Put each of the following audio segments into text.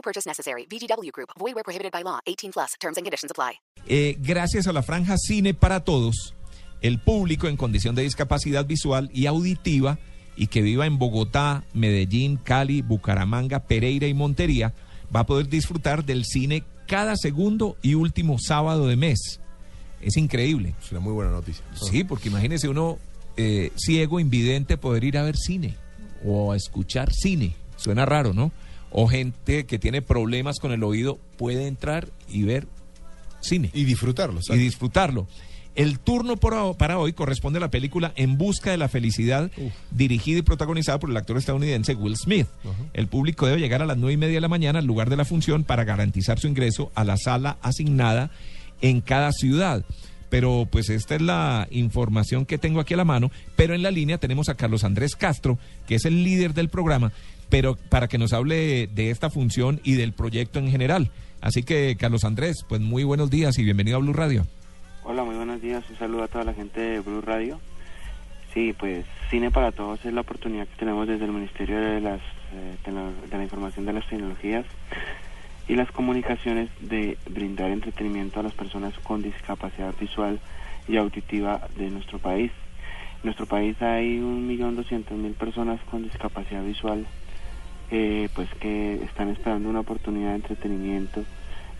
No purchase necessary. VGW Group. Void where prohibited by law. 18 plus. Terms and conditions apply. Eh, gracias a la franja Cine para Todos, el público en condición de discapacidad visual y auditiva y que viva en Bogotá, Medellín, Cali, Bucaramanga, Pereira y Montería va a poder disfrutar del cine cada segundo y último sábado de mes. Es increíble. Es una muy buena noticia. Sí, porque imagínese uno eh, ciego, invidente, poder ir a ver cine o a escuchar cine. Suena raro, ¿no? O gente que tiene problemas con el oído puede entrar y ver cine. Y disfrutarlo. y disfrutarlo. El turno por para hoy corresponde a la película En Busca de la Felicidad, dirigida y protagonizada por el actor estadounidense Will Smith. El público debe llegar a las nueve y media de la mañana al lugar de la función para garantizar su ingreso a la sala asignada en cada ciudad. Pero pues esta es la información que tengo aquí a la mano. Pero en la línea tenemos a Carlos Andrés Castro, que es el líder del programa, pero para que nos hable de esta función y del proyecto en general. Así que, Carlos Andrés, pues muy buenos días y bienvenido a Blue Radio. Hola, muy buenos días. Un saludo a toda la gente de Blue Radio. Sí, pues Cine para Todos es la oportunidad que tenemos desde el Ministerio de, las, eh, de la Información de las Tecnologías y las Comunicaciones de brindar entretenimiento a las personas con discapacidad visual y auditiva de nuestro país. En nuestro país hay un millón doscientos mil personas con discapacidad visual eh, pues que están esperando una oportunidad de entretenimiento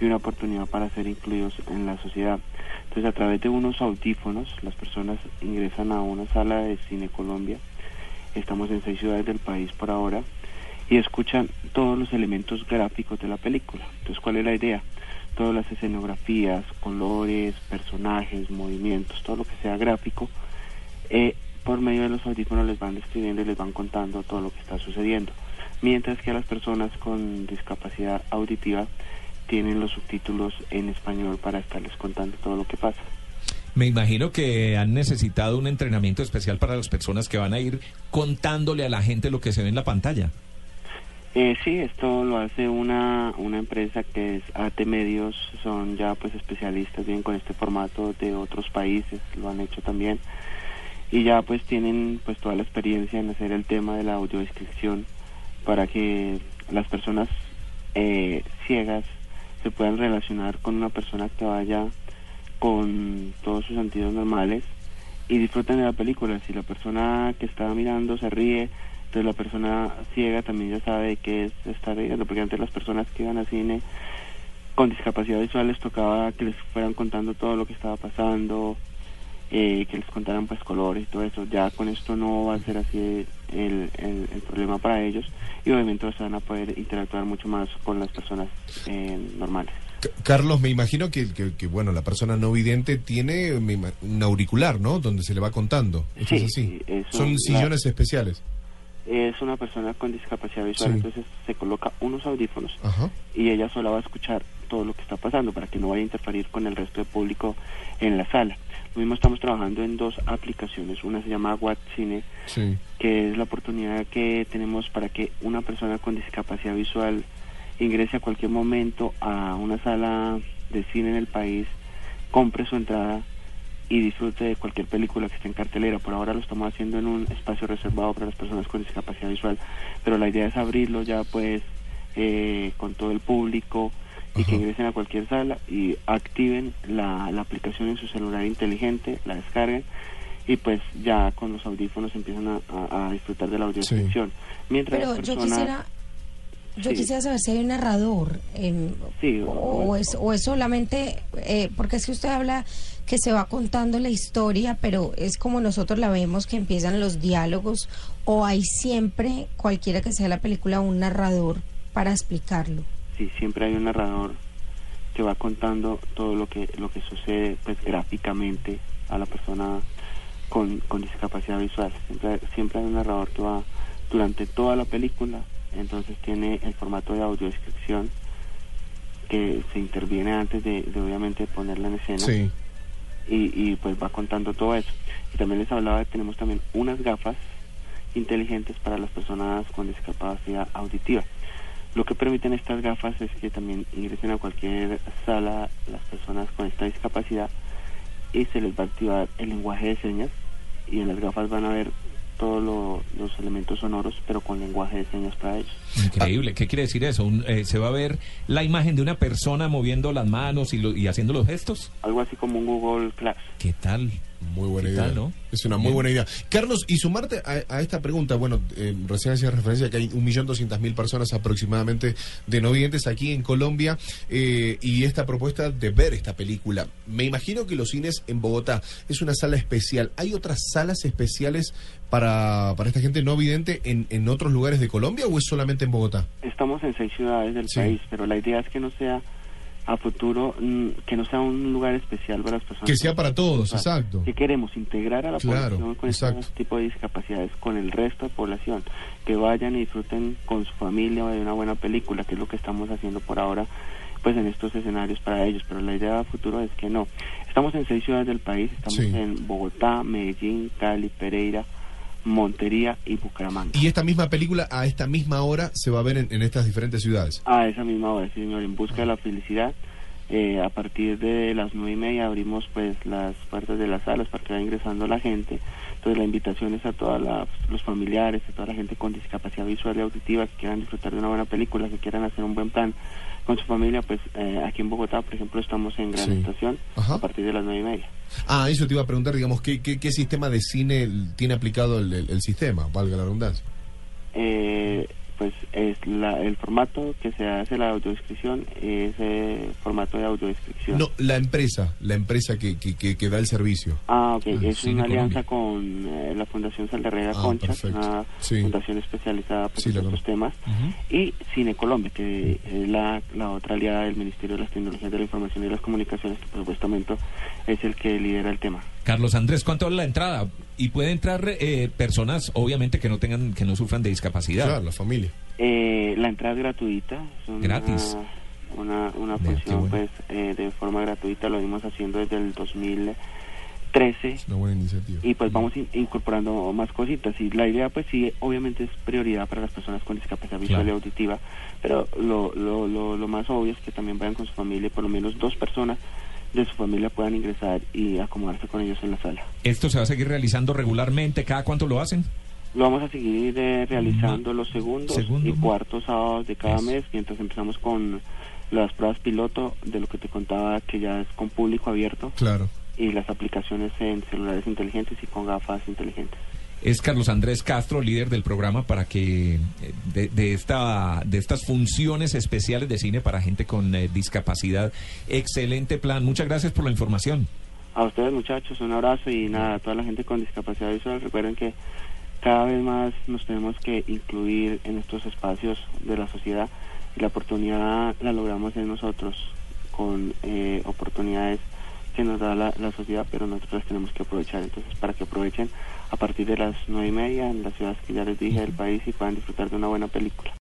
y una oportunidad para ser incluidos en la sociedad. Entonces, a través de unos audífonos, las personas ingresan a una sala de Cine Colombia. Estamos en seis ciudades del país por ahora y escuchan todos los elementos gráficos de la película. Entonces, ¿cuál es la idea? Todas las escenografías, colores, personajes, movimientos, todo lo que sea gráfico, eh, por medio de los audífonos les van describiendo y les van contando todo lo que está sucediendo. Mientras que a las personas con discapacidad auditiva tienen los subtítulos en español para estarles contando todo lo que pasa. Me imagino que han necesitado un entrenamiento especial para las personas que van a ir contándole a la gente lo que se ve en la pantalla. Eh, sí, esto lo hace una, una empresa que es AT Medios, son ya pues especialistas bien con este formato de otros países, lo han hecho también y ya pues tienen pues toda la experiencia en hacer el tema de la audiodescripción para que las personas eh, ciegas se puedan relacionar con una persona que vaya con todos sus sentidos normales y disfruten de la película. Si la persona que está mirando se ríe, entonces la persona ciega también ya sabe que es estar riendo, porque antes las personas que iban al cine con discapacidad visual les tocaba que les fueran contando todo lo que estaba pasando, eh, que les contaran pues colores y todo eso. Ya con esto no va a ser así el, el, el problema para ellos y obviamente se van a poder interactuar mucho más con las personas eh, normales. Carlos, me imagino que, que- que, bueno, la persona no vidente tiene un auricular, ¿no? Donde se le va contando. ¿Esto Sí, es así? Son la- sillones especiales. Es una persona con discapacidad visual, Sí. entonces se coloca unos audífonos Ajá. y ella sola va a escuchar todo lo que está pasando para que no vaya a interferir con el resto del público en la sala. Lo mismo estamos trabajando en dos aplicaciones. Una se llama WhatCine, Sí. que es la oportunidad que tenemos para que una persona con discapacidad visual ingrese a cualquier momento a una sala de cine en el país, compre su entrada y disfrute de cualquier película que esté en cartelera. Por ahora lo estamos haciendo en un espacio reservado para las personas con discapacidad visual, pero la idea es abrirlo ya pues eh, con todo el público y que ingresen a cualquier sala y activen la, la aplicación en su celular inteligente, la descarguen y pues ya con los audífonos empiezan a, a- a disfrutar de la audiodescripción. Mientras Pero yo quisiera, yo Sí. quisiera saber si hay un narrador Sí, o, o- o es, o es solamente, eh, porque es que usted habla que se va contando la historia, pero es como nosotros la vemos que empiezan los diálogos o hay siempre, cualquiera que sea la película, un narrador para explicarlo. Sí, siempre hay un narrador que va contando todo lo que lo que sucede pues gráficamente a la persona con, con discapacidad visual. Siempre, siempre hay un narrador que va durante toda la película entonces tiene el formato de audiodescripción que se interviene antes de, de obviamente ponerla en escena Sí. y, y pues va contando todo eso. Y también les hablaba de que tenemos también unas gafas inteligentes para las personas con discapacidad auditiva. Lo que permiten estas gafas es que también ingresen a cualquier sala las personas con esta discapacidad y se les va a activar el lenguaje de señas y en las gafas van a ver todos lo- los elementos sonoros pero con lenguaje de señas para ellos. Increíble. ¿Qué quiere decir eso? Un- eh, ¿Se va a ver la imagen de una persona moviendo las manos y, lo- y haciendo los gestos? Algo así como un Google Class. ¿Qué tal? Muy buena ¿Qué idea. tal, no? Es una muy Bien. buena idea. Carlos, y sumarte a, a esta pregunta, bueno, eh, recién hacía referencia a que hay 1.200.000 personas aproximadamente de no videntes aquí en Colombia eh, y esta propuesta de ver esta película. Me imagino que los cines en Bogotá es una sala especial. ¿Hay otras salas especiales para, para esta gente no vidente en, en otros lugares de Colombia o es solamente en Bogotá? Estamos en seis ciudades del Sí. país, pero la idea es que no sea a futuro, mm, que no sea un lugar especial para las personas. Que sea para todos, exacto. Que queremos integrar a la Claro, población con exacto. este tipo de discapacidades con el resto de población, que vayan y disfruten con su familia de una buena película, que es lo que estamos haciendo por ahora pues en estos escenarios para ellos, pero la idea a futuro es que no. Estamos en seis ciudades del país, estamos Sí. en Bogotá, Medellín, Cali, Pereira, Montería y Bucaramanga. Y esta misma película a esta misma hora se va a ver en, en estas diferentes ciudades. A esa misma hora, sí, señor, en busca de la felicidad. Eh, a partir de las nueve y media abrimos pues las puertas de las salas para que vaya ingresando la gente. Entonces la invitación es a todos los familiares, a toda la gente con discapacidad visual y auditiva que quieran disfrutar de una buena película, que quieran hacer un buen plan con su familia. Pues eh, aquí en Bogotá, por ejemplo, estamos en Gran Sí. Estación Ajá. a partir de las nueve y media. Ah, eso te iba a preguntar, digamos, ¿qué, qué, qué sistema de cine tiene aplicado el, el- el sistema, valga la redundancia? Eh, pues es la, el formato que se hace la audiodescripción es eh, formato de audiodescripción. No, la empresa, la empresa que, que, que, que da el servicio. Ah, ok. Ah, es una alianza con eh, la Fundación Saldarrega Ah, Concha, perfecto. una Sí. fundación especializada pues, Sí, estos temas, y Cine Colombia, que es la, la otra aliada del Ministerio de las Tecnologías de la Información y las Comunicaciones, que por supuesto es el que lidera el tema. Carlos Andrés, ¿cuánto vale la entrada? Y puede entrar eh, personas, obviamente, que no tengan, que no sufran de discapacidad. Claro, la familia. Eh, la entrada es gratuita. Es Gratis. Una, una función bueno. pues eh, de forma gratuita, lo venimos haciendo desde el 2013 Es una buena iniciativa. y pues vamos in- incorporando más cositas y la idea pues sí obviamente es prioridad para las personas con discapacidad visual Claro. y auditiva pero lo, lo, lo, lo más obvio es que también vayan con su familia y por lo menos dos personas de su familia puedan ingresar y acomodarse con ellos en la sala ¿Esto se va a seguir realizando regularmente? ¿Cada cuánto lo hacen? lo vamos a seguir eh, realizando los segundos segundo, y cuartos sábados de cada Eso. mes mientras empezamos con las pruebas piloto de lo que te contaba que ya es con público abierto Claro. y las aplicaciones en celulares inteligentes y con gafas inteligentes Es Carlos Andrés Castro, líder del programa para que eh, de, esta de estas funciones especiales de cine para gente con eh, discapacidad. Excelente plan. Muchas gracias por la información. A ustedes muchachos, un abrazo y nada, a toda la gente con discapacidad visual, recuerden que cada vez más nos tenemos que incluir en estos espacios de la sociedad y la oportunidad la logramos en nosotros con eh, oportunidades que nos da la, la sociedad, pero nosotros las tenemos que aprovechar. Entonces, para que aprovechen a partir de las nueve y media en las ciudades que ya les dije del país y puedan disfrutar de una buena película.